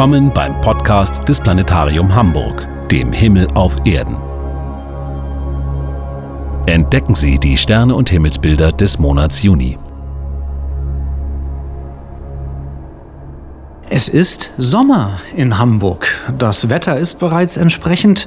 Willkommen beim Podcast des Planetarium Hamburg, dem Himmel auf Erden. Entdecken Sie die Sterne und Himmelsbilder des Monats Juni. Es ist Sommer in Hamburg. Das Wetter ist bereits entsprechend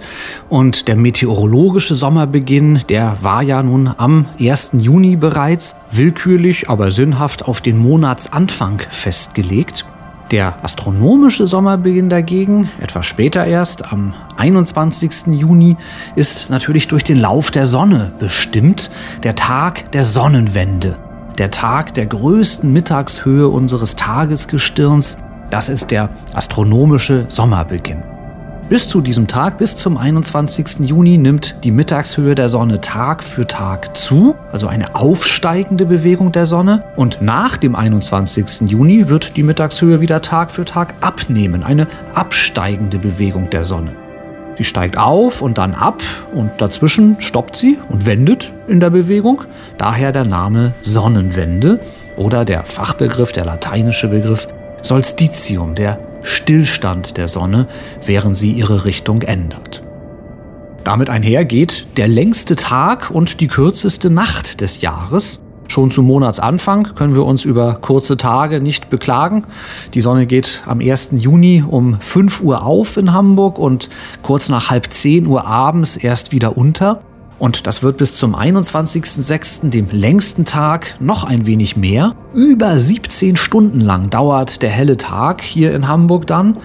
und der meteorologische Sommerbeginn, der war ja nun am 1. Juni bereits willkürlich, aber sinnhaft auf den Monatsanfang festgelegt. Der astronomische Sommerbeginn dagegen, etwas später erst, am 21. Juni, ist natürlich durch den Lauf der Sonne bestimmt, der Tag der Sonnenwende. Der Tag der größten Mittagshöhe unseres Tagesgestirns, das ist der astronomische Sommerbeginn. Bis zu diesem Tag, bis zum 21. Juni, nimmt die Mittagshöhe der Sonne Tag für Tag zu, also eine aufsteigende Bewegung der Sonne. Und nach dem 21. Juni wird die Mittagshöhe wieder Tag für Tag abnehmen, eine absteigende Bewegung der Sonne. Sie steigt auf und dann ab und dazwischen stoppt sie und wendet in der Bewegung. Daher der Name Sonnenwende oder der Fachbegriff, der lateinische Begriff Solstitium, der Stillstand der Sonne, während sie ihre Richtung ändert. Damit einher geht der längste Tag und die kürzeste Nacht des Jahres. Schon zum Monatsanfang können wir uns über kurze Tage nicht beklagen. Die Sonne geht am 1. Juni um 5 Uhr auf in Hamburg und kurz nach halb 10 Uhr abends erst wieder unter. Und das wird bis zum 21.06., dem längsten Tag, noch ein wenig mehr. Über 17 Stunden lang dauert der helle Tag hier in Hamburg dann.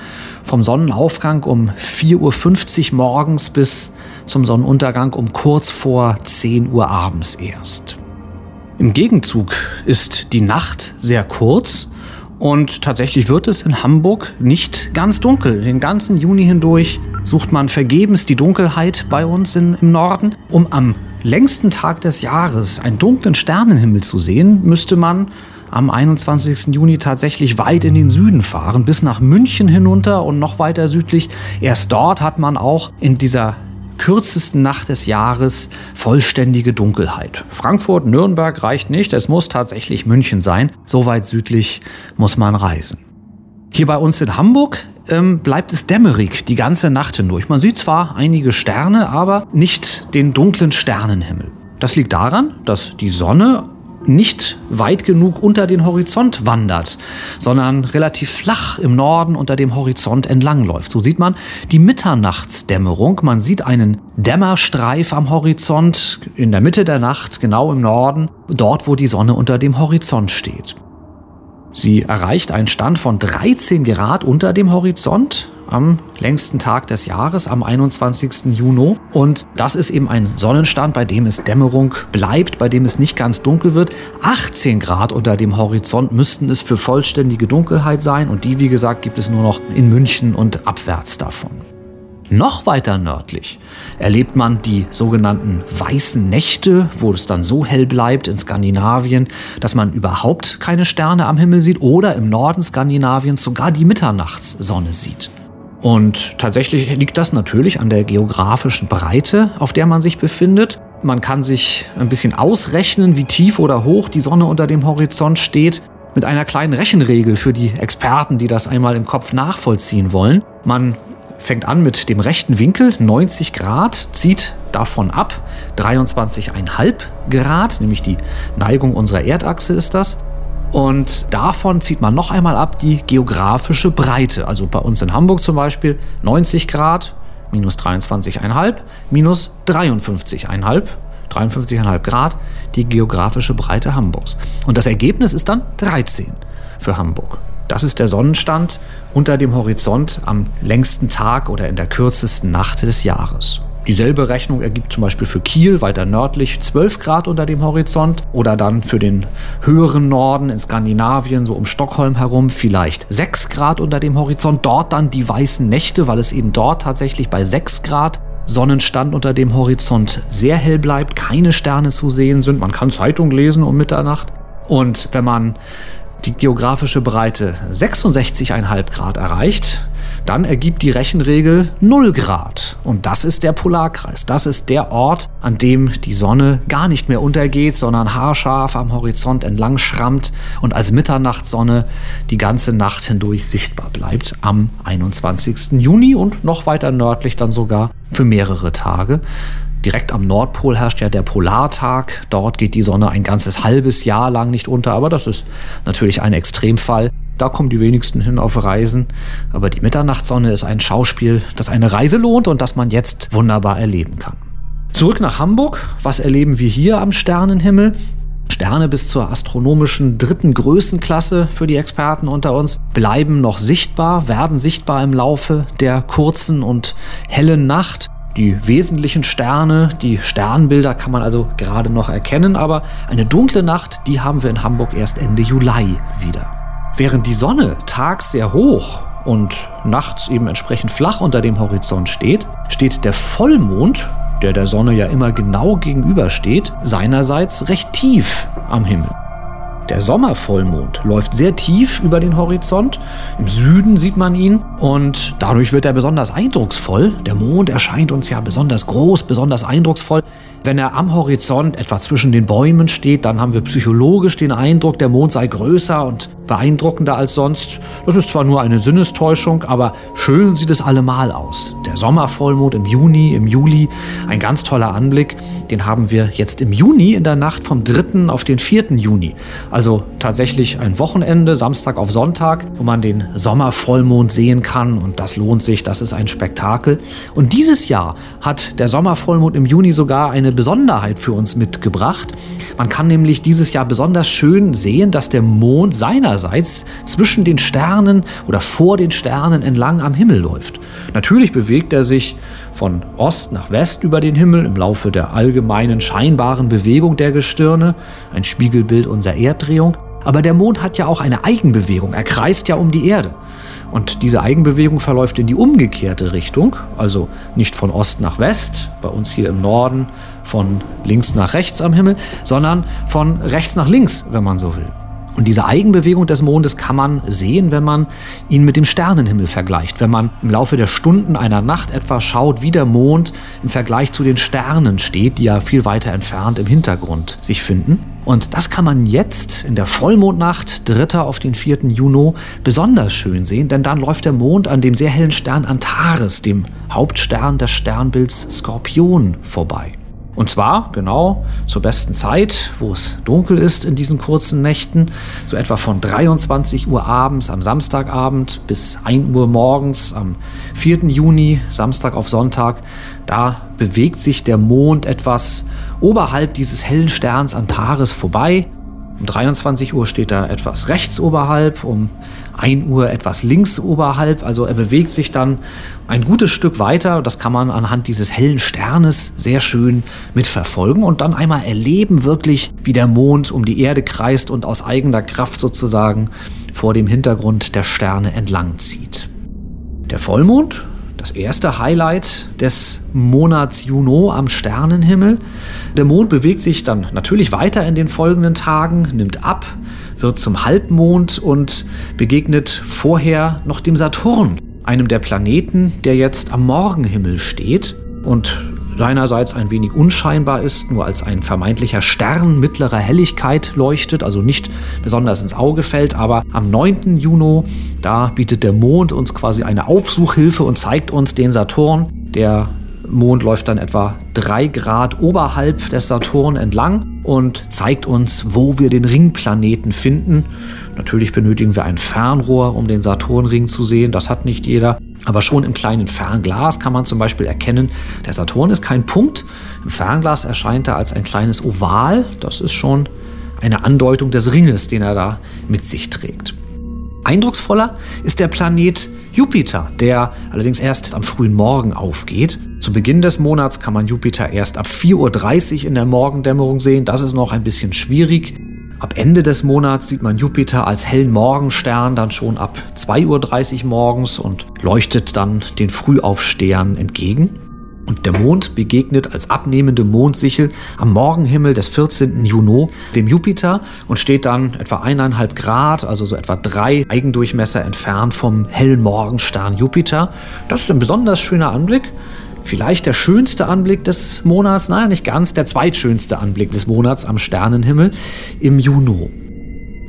Vom Sonnenaufgang um 4.50 Uhr morgens bis zum Sonnenuntergang um kurz vor 10 Uhr abends erst. Im Gegenzug ist die Nacht sehr kurz und tatsächlich wird es in Hamburg nicht ganz dunkel. Den ganzen Juni hindurch sucht man vergebens die Dunkelheit bei uns in, im Norden. Um am längsten Tag des Jahres einen dunklen Sternenhimmel zu sehen, müsste man am 21. Juni tatsächlich weit in den Süden fahren, bis nach München hinunter und noch weiter südlich. Erst dort hat man auch in dieser kürzesten Nacht des Jahres vollständige Dunkelheit. Frankfurt, Nürnberg reicht nicht, es muss tatsächlich München sein. So weit südlich muss man reisen. Hier bei uns in Hamburg ähm, bleibt es dämmerig die ganze Nacht hindurch. Man sieht zwar einige Sterne, aber nicht den dunklen Sternenhimmel. Das liegt daran, dass die Sonne nicht weit genug unter den Horizont wandert, sondern relativ flach im Norden unter dem Horizont entlangläuft. So sieht man die Mitternachtsdämmerung. Man sieht einen Dämmerstreif am Horizont in der Mitte der Nacht, genau im Norden, dort wo die Sonne unter dem Horizont steht. Sie erreicht einen Stand von 13 Grad unter dem Horizont am längsten Tag des Jahres, am 21. Juni. Und das ist eben ein Sonnenstand, bei dem es Dämmerung bleibt, bei dem es nicht ganz dunkel wird. 18 Grad unter dem Horizont müssten es für vollständige Dunkelheit sein. Und die, wie gesagt, gibt es nur noch in München und abwärts davon. Noch weiter nördlich erlebt man die sogenannten weißen Nächte, wo es dann so hell bleibt in Skandinavien, dass man überhaupt keine Sterne am Himmel sieht oder im Norden Skandinaviens sogar die Mitternachtssonne sieht. Und tatsächlich liegt das natürlich an der geografischen Breite, auf der man sich befindet. Man kann sich ein bisschen ausrechnen, wie tief oder hoch die Sonne unter dem Horizont steht, mit einer kleinen Rechenregel für die Experten, die das einmal im Kopf nachvollziehen wollen. Man fängt an mit dem rechten Winkel, 90 Grad, zieht davon ab 23,5 Grad, nämlich die Neigung unserer Erdachse ist das. Und davon zieht man noch einmal ab die geografische Breite. Also bei uns in Hamburg zum Beispiel 90 Grad minus 23,5 minus 53,5. 53,5 Grad die geografische Breite Hamburgs. Und das Ergebnis ist dann 13 für Hamburg. Das ist der Sonnenstand unter dem Horizont am längsten Tag oder in der kürzesten Nacht des Jahres. Dieselbe Rechnung ergibt zum Beispiel für Kiel weiter nördlich 12 Grad unter dem Horizont oder dann für den höheren Norden in Skandinavien, so um Stockholm herum, vielleicht 6 Grad unter dem Horizont. Dort dann die weißen Nächte, weil es eben dort tatsächlich bei 6 Grad Sonnenstand unter dem Horizont sehr hell bleibt, keine Sterne zu sehen sind. Man kann Zeitung lesen um Mitternacht. Und wenn man die geografische Breite 66,5 Grad erreicht, dann ergibt die Rechenregel 0 Grad. Und das ist der Polarkreis. Das ist der Ort, an dem die Sonne gar nicht mehr untergeht, sondern haarscharf am Horizont entlang schrammt und als Mitternachtssonne die ganze Nacht hindurch sichtbar bleibt am 21. Juni und noch weiter nördlich dann sogar für mehrere Tage. Direkt am Nordpol herrscht ja der Polartag. Dort geht die Sonne ein ganzes halbes Jahr lang nicht unter, aber das ist natürlich ein Extremfall. Da kommen die wenigsten hin auf Reisen. Aber die Mitternachtssonne ist ein Schauspiel, das eine Reise lohnt und das man jetzt wunderbar erleben kann. Zurück nach Hamburg. Was erleben wir hier am Sternenhimmel? Sterne bis zur astronomischen dritten Größenklasse für die Experten unter uns bleiben noch sichtbar, werden sichtbar im Laufe der kurzen und hellen Nacht. Die wesentlichen Sterne, die Sternbilder kann man also gerade noch erkennen, aber eine dunkle Nacht, die haben wir in Hamburg erst Ende Juli wieder. Während die Sonne tags sehr hoch und nachts eben entsprechend flach unter dem Horizont steht, steht der Vollmond, der der Sonne ja immer genau gegenübersteht, seinerseits recht tief am Himmel. Der Sommervollmond läuft sehr tief über den Horizont. Im Süden sieht man ihn und dadurch wird er besonders eindrucksvoll. Der Mond erscheint uns ja besonders groß, besonders eindrucksvoll. Wenn er am Horizont etwa zwischen den Bäumen steht, dann haben wir psychologisch den Eindruck, der Mond sei größer und beeindruckender als sonst. Das ist zwar nur eine Sinnestäuschung, aber schön sieht es allemal aus. Der Sommervollmond im Juni, im Juli, ein ganz toller Anblick. Den haben wir jetzt im Juni in der Nacht vom 3. auf den 4. Juni. Also tatsächlich ein Wochenende, Samstag auf Sonntag, wo man den Sommervollmond sehen kann und das lohnt sich, das ist ein Spektakel. Und dieses Jahr hat der Sommervollmond im Juni sogar eine Besonderheit für uns mitgebracht. Man kann nämlich dieses Jahr besonders schön sehen, dass der Mond seinerseits zwischen den Sternen oder vor den Sternen entlang am Himmel läuft. Natürlich bewegt er sich von Ost nach West über den Himmel im Laufe der allgemeinen scheinbaren Bewegung der Gestirne, ein Spiegelbild unserer Erddrehung. Aber der Mond hat ja auch eine Eigenbewegung, er kreist ja um die Erde. Und diese Eigenbewegung verläuft in die umgekehrte Richtung, also nicht von Ost nach West, bei uns hier im Norden von links nach rechts am Himmel, sondern von rechts nach links, wenn man so will. Und diese Eigenbewegung des Mondes kann man sehen, wenn man ihn mit dem Sternenhimmel vergleicht. Wenn man im Laufe der Stunden einer Nacht etwa schaut, wie der Mond im Vergleich zu den Sternen steht, die ja viel weiter entfernt im Hintergrund sich finden. Und das kann man jetzt in der Vollmondnacht, 3. auf den 4. Juni, besonders schön sehen, denn dann läuft der Mond an dem sehr hellen Stern Antares, dem Hauptstern des Sternbilds Skorpion, vorbei. Und zwar genau zur besten Zeit, wo es dunkel ist in diesen kurzen Nächten, so etwa von 23 Uhr abends am Samstagabend bis 1 Uhr morgens am 4. Juni, Samstag auf Sonntag. Da bewegt sich der Mond etwas oberhalb dieses hellen Sterns Antares vorbei um 23 Uhr steht er etwas rechts oberhalb, um 1 Uhr etwas links oberhalb. Also er bewegt sich dann ein gutes Stück weiter. Das kann man anhand dieses hellen Sternes sehr schön mitverfolgen und dann einmal erleben wirklich, wie der Mond um die Erde kreist und aus eigener Kraft sozusagen vor dem Hintergrund der Sterne entlang zieht. Der Vollmond das erste Highlight des Monats Juno am Sternenhimmel. Der Mond bewegt sich dann natürlich weiter in den folgenden Tagen, nimmt ab, wird zum Halbmond und begegnet vorher noch dem Saturn, einem der Planeten, der jetzt am Morgenhimmel steht und seinerseits ein wenig unscheinbar ist, nur als ein vermeintlicher Stern mittlerer Helligkeit leuchtet, also nicht besonders ins Auge fällt. Aber am 9. Juni, da bietet der Mond uns quasi eine Aufsuchhilfe und zeigt uns den Saturn. Der Mond läuft dann etwa drei Grad oberhalb des Saturn entlang und zeigt uns, wo wir den Ringplaneten finden. Natürlich benötigen wir ein Fernrohr, um den Saturnring zu sehen. Das hat nicht jeder. Aber schon im kleinen Fernglas kann man zum Beispiel erkennen, der Saturn ist kein Punkt. Im Fernglas erscheint er als ein kleines Oval. Das ist schon eine Andeutung des Ringes, den er da mit sich trägt. Eindrucksvoller ist der Planet Jupiter, der allerdings erst am frühen Morgen aufgeht. Zu Beginn des Monats kann man Jupiter erst ab 4.30 Uhr in der Morgendämmerung sehen. Das ist noch ein bisschen schwierig. Ab Ende des Monats sieht man Jupiter als hellen Morgenstern dann schon ab 2.30 Uhr morgens und leuchtet dann den Frühaufstehern entgegen. Und der Mond begegnet als abnehmende Mondsichel am Morgenhimmel des 14. Juni dem Jupiter und steht dann etwa eineinhalb Grad, also so etwa drei Eigendurchmesser entfernt vom hellen Morgenstern Jupiter. Das ist ein besonders schöner Anblick. Vielleicht der schönste Anblick des Monats, naja, nicht ganz, der zweitschönste Anblick des Monats am Sternenhimmel im Juni.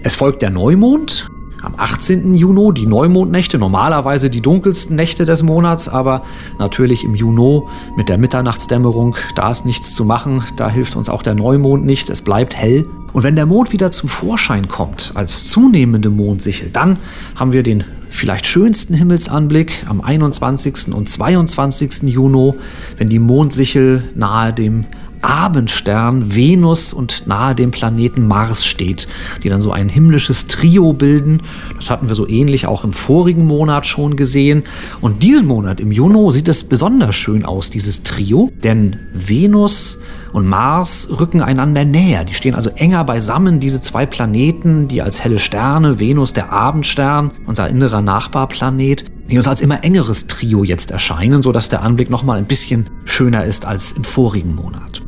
Es folgt der Neumond, am 18. Juni die Neumondnächte, normalerweise die dunkelsten Nächte des Monats, aber natürlich im Juni mit der Mitternachtsdämmerung, da ist nichts zu machen, da hilft uns auch der Neumond nicht, es bleibt hell. Und wenn der Mond wieder zum Vorschein kommt, als zunehmende Mondsichel, dann haben wir den vielleicht schönsten Himmelsanblick am 21. und 22. Juni, wenn die Mondsichel nahe dem Abendstern Venus und nahe dem Planeten Mars steht, die dann so ein himmlisches Trio bilden. Das hatten wir so ähnlich auch im vorigen Monat schon gesehen. Und diesen Monat im Juni sieht es besonders schön aus, dieses Trio, denn Venus und Mars rücken einander näher. Die stehen also enger beisammen, diese zwei Planeten, die als helle Sterne, Venus der Abendstern, unser innerer Nachbarplanet, die uns als immer engeres Trio jetzt erscheinen, sodass der Anblick nochmal ein bisschen schöner ist als im vorigen Monat.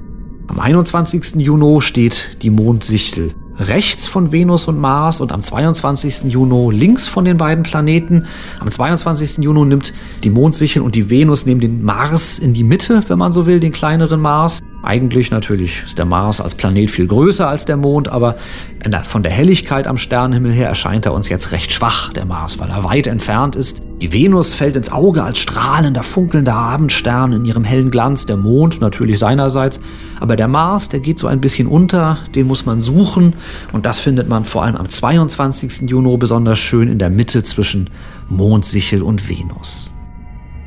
Am 21. Juni steht die Mondsichtel rechts von Venus und Mars und am 22. Juni links von den beiden Planeten. Am 22. Juni nimmt die Mondsichel und die Venus neben den Mars in die Mitte, wenn man so will, den kleineren Mars. Eigentlich natürlich ist der Mars als Planet viel größer als der Mond, aber von der Helligkeit am Sternenhimmel her erscheint er uns jetzt recht schwach, der Mars, weil er weit entfernt ist. Die Venus fällt ins Auge als strahlender, funkelnder Abendstern in ihrem hellen Glanz, der Mond natürlich seinerseits, aber der Mars, der geht so ein bisschen unter, den muss man suchen und das findet man vor allem am 22. Juni besonders schön in der Mitte zwischen Mondsichel und Venus.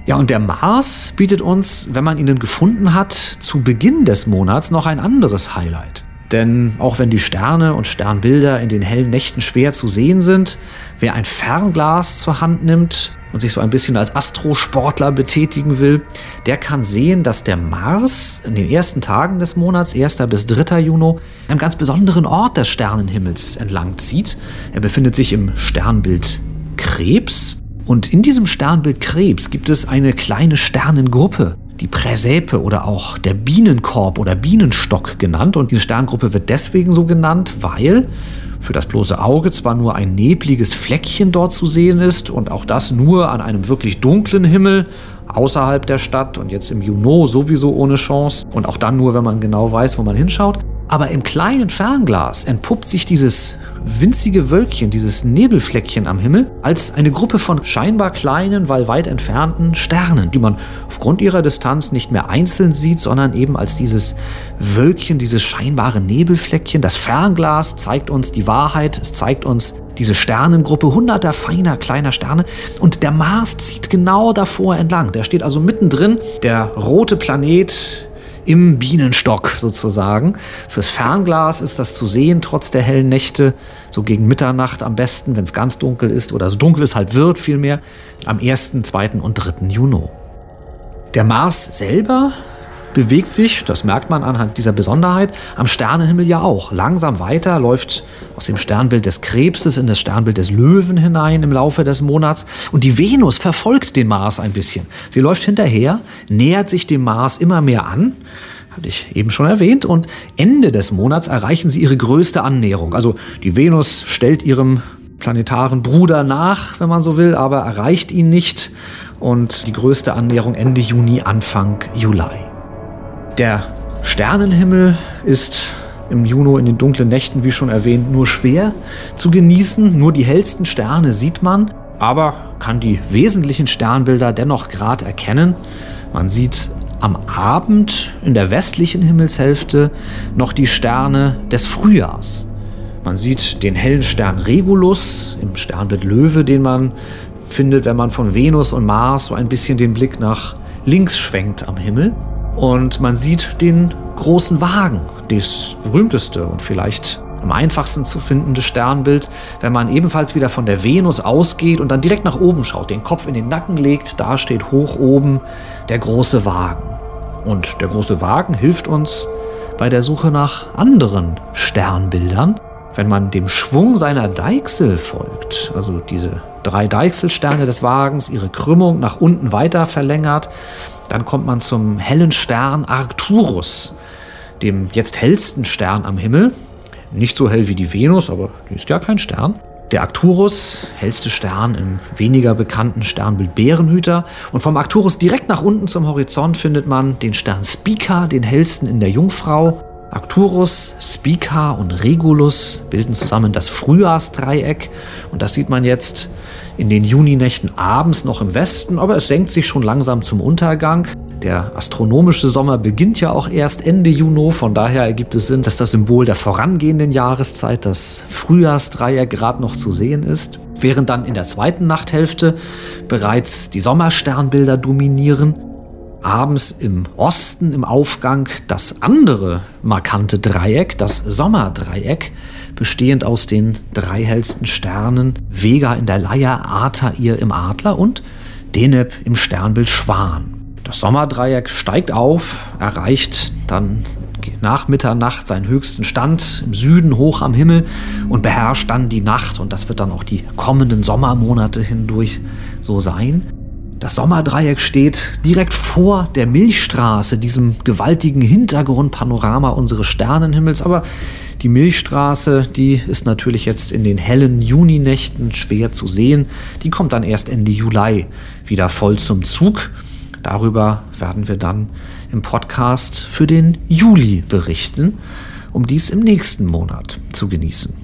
Ja, und der Mars bietet uns, wenn man ihn gefunden hat, zu Beginn des Monats noch ein anderes Highlight. Denn auch wenn die Sterne und Sternbilder in den hellen Nächten schwer zu sehen sind, wer ein Fernglas zur Hand nimmt und sich so ein bisschen als Astrosportler betätigen will, der kann sehen, dass der Mars in den ersten Tagen des Monats, 1. bis 3. Juni, einem ganz besonderen Ort des Sternenhimmels entlang zieht. Er befindet sich im Sternbild Krebs und in diesem Sternbild Krebs gibt es eine kleine Sternengruppe, die Präsäpe oder auch der Bienenkorb oder Bienenstock genannt. Und diese Sterngruppe wird deswegen so genannt, weil für das bloße Auge zwar nur ein nebliges Fleckchen dort zu sehen ist und auch das nur an einem wirklich dunklen Himmel außerhalb der Stadt und jetzt im Juno sowieso ohne Chance und auch dann nur, wenn man genau weiß, wo man hinschaut. Aber im kleinen Fernglas entpuppt sich dieses winzige Wölkchen, dieses Nebelfleckchen am Himmel, als eine Gruppe von scheinbar kleinen, weil weit entfernten Sternen, die man aufgrund ihrer Distanz nicht mehr einzeln sieht, sondern eben als dieses Wölkchen, dieses scheinbare Nebelfleckchen. Das Fernglas zeigt uns die Wahrheit, es zeigt uns diese Sternengruppe hunderter feiner kleiner Sterne und der Mars zieht genau davor entlang. Der steht also mittendrin, der rote Planet im Bienenstock sozusagen. Fürs Fernglas ist das zu sehen, trotz der hellen Nächte, so gegen Mitternacht am besten, wenn es ganz dunkel ist oder so dunkel es halt wird vielmehr, am 1., 2. und 3. Juni. Der Mars selber bewegt sich, das merkt man anhand dieser Besonderheit, am Sternenhimmel ja auch. Langsam weiter, läuft aus dem Sternbild des Krebses in das Sternbild des Löwen hinein im Laufe des Monats. Und die Venus verfolgt den Mars ein bisschen. Sie läuft hinterher, nähert sich dem Mars immer mehr an hatte ich eben schon erwähnt. Und Ende des Monats erreichen sie ihre größte Annäherung. Also die Venus stellt ihrem planetaren Bruder nach, wenn man so will, aber erreicht ihn nicht. Und die größte Annäherung Ende Juni, Anfang Juli. Der Sternenhimmel ist im Juni in den dunklen Nächten, wie schon erwähnt, nur schwer zu genießen. Nur die hellsten Sterne sieht man, aber kann die wesentlichen Sternbilder dennoch gerade erkennen. Man sieht am Abend in der westlichen Himmelshälfte noch die Sterne des Frühjahrs. Man sieht den hellen Stern Regulus im Sternbild Löwe, den man findet, wenn man von Venus und Mars so ein bisschen den Blick nach links schwenkt am Himmel. Und man sieht den großen Wagen, das berühmteste und vielleicht am einfachsten zu findende Sternbild, wenn man ebenfalls wieder von der Venus ausgeht und dann direkt nach oben schaut, den Kopf in den Nacken legt, da steht hoch oben der große Wagen. Und der große Wagen hilft uns bei der Suche nach anderen Sternbildern, wenn man dem Schwung seiner Deichsel folgt, also diese drei Deichselsterne des Wagens, ihre Krümmung nach unten weiter verlängert, Dann kommt man zum hellen Stern Arcturus, dem jetzt hellsten Stern am Himmel. Nicht so hell wie die Venus, aber die ist ja kein Stern. Der Arcturus, hellste Stern im weniger bekannten Sternbild Bärenhüter. Und vom Arcturus direkt nach unten zum Horizont findet man den Stern Spica, den hellsten in der Jungfrau. Arcturus, Spica und Regulus bilden zusammen das Frühjahrsdreieck. Und das sieht man jetzt in den Juninächten abends noch im Westen, aber es senkt sich schon langsam zum Untergang. Der astronomische Sommer beginnt ja auch erst Ende Juni, von daher ergibt es Sinn, dass das Symbol der vorangehenden Jahreszeit, das Frühjahrsdreieck, gerade noch zu sehen ist. Während dann in der zweiten Nachthälfte bereits die Sommersternbilder dominieren abends im Osten im Aufgang das andere markante Dreieck, das Sommerdreieck, bestehend aus den drei hellsten Sternen Vega in der Leier, Artair im Adler und Deneb im Sternbild Schwan. Das Sommerdreieck steigt auf, erreicht dann nach Mitternacht seinen höchsten Stand im Süden hoch am Himmel und beherrscht dann die Nacht und das wird dann auch die kommenden Sommermonate hindurch so sein. Das Sommerdreieck steht direkt vor der Milchstraße, diesem gewaltigen Hintergrundpanorama unseres Sternenhimmels. Aber die Milchstraße, die ist natürlich jetzt in den hellen Juninächten schwer zu sehen. Die kommt dann erst Ende Juli wieder voll zum Zug. Darüber werden wir dann im Podcast für den Juli berichten, um dies im nächsten Monat zu genießen.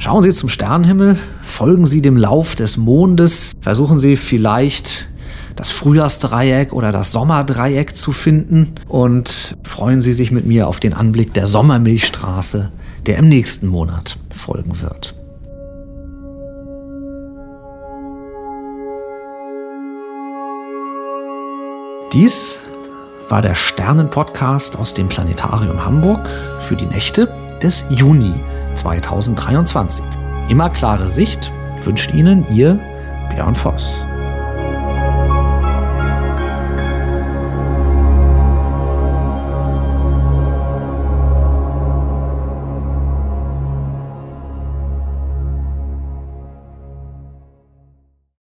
Schauen Sie zum Sternenhimmel, folgen Sie dem Lauf des Mondes, versuchen Sie vielleicht das Frühjahrsdreieck oder das Sommerdreieck zu finden und freuen Sie sich mit mir auf den Anblick der Sommermilchstraße, der im nächsten Monat folgen wird. Dies war der Sternenpodcast aus dem Planetarium Hamburg für die Nächte des Juni 2023. Immer klare Sicht wünscht Ihnen Ihr Björn Voss.